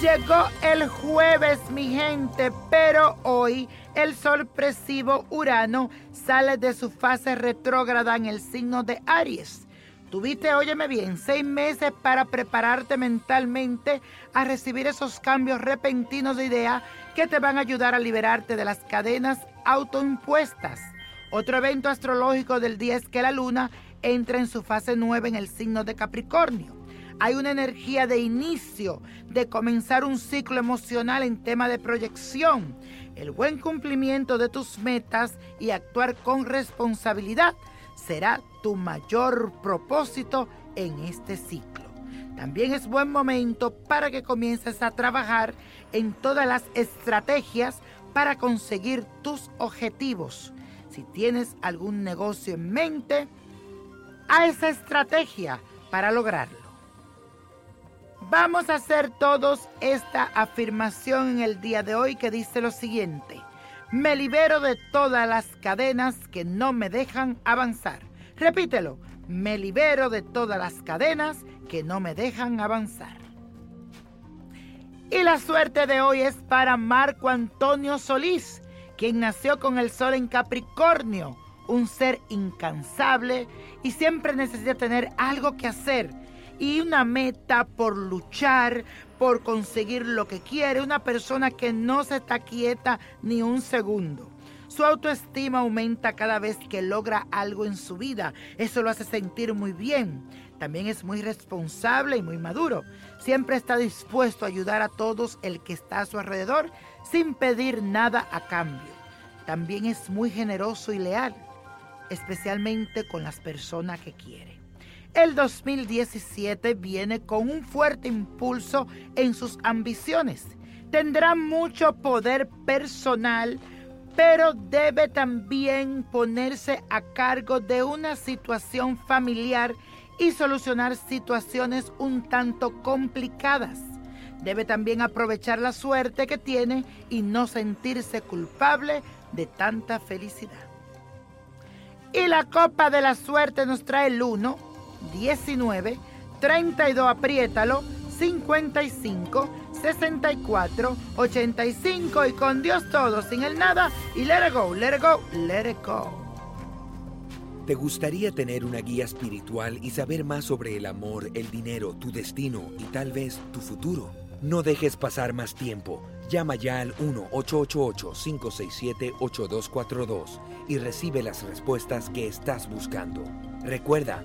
Llegó el jueves, mi gente, pero hoy el sorpresivo Urano sale de su fase retrógrada en el signo de Aries. Tuviste, óyeme bien, seis meses para prepararte mentalmente a recibir esos cambios repentinos de idea que te van a ayudar a liberarte de las cadenas autoimpuestas. Otro evento astrológico del día es que la luna entra en su fase 9 en el signo de Capricornio. Hay una energía de inicio, de comenzar un ciclo emocional en tema de proyección, el buen cumplimiento de tus metas y actuar con responsabilidad será tu mayor propósito en este ciclo. También es buen momento para que comiences a trabajar en todas las estrategias para conseguir tus objetivos. Si tienes algún negocio en mente, a esa estrategia para lograrlo. Vamos a hacer todos esta afirmación en el día de hoy que dice lo siguiente. Me libero de todas las cadenas que no me dejan avanzar. Repítelo. Me libero de todas las cadenas que no me dejan avanzar. Y la suerte de hoy es para Marco Antonio Solís, quien nació con el sol en Capricornio, un ser incansable y siempre necesita tener algo que hacer y una meta por luchar, por conseguir lo que quiere, una persona que no se está quieta ni un segundo. Su autoestima aumenta cada vez que logra algo en su vida. Eso lo hace sentir muy bien. También es muy responsable y muy maduro. Siempre está dispuesto a ayudar a todos el que está a su alrededor sin pedir nada a cambio. También es muy generoso y leal, especialmente con las personas que quiere. El 2017 viene con un fuerte impulso en sus ambiciones. Tendrá mucho poder personal, pero debe también ponerse a cargo de una situación familiar y solucionar situaciones un tanto complicadas. Debe también aprovechar la suerte que tiene y no sentirse culpable de tanta felicidad. Y la copa de la suerte nos trae el 1, 19 32, apriétalo, 55 64 85 y con Dios todo, sin el nada y let it go, let it go, let it go. ¿Te gustaría tener una guía espiritual y saber más sobre el amor, el dinero, tu destino y tal vez tu futuro? No dejes pasar más tiempo. Llama ya al 1-888-567-8242 y recibe las respuestas que estás buscando. Recuerda,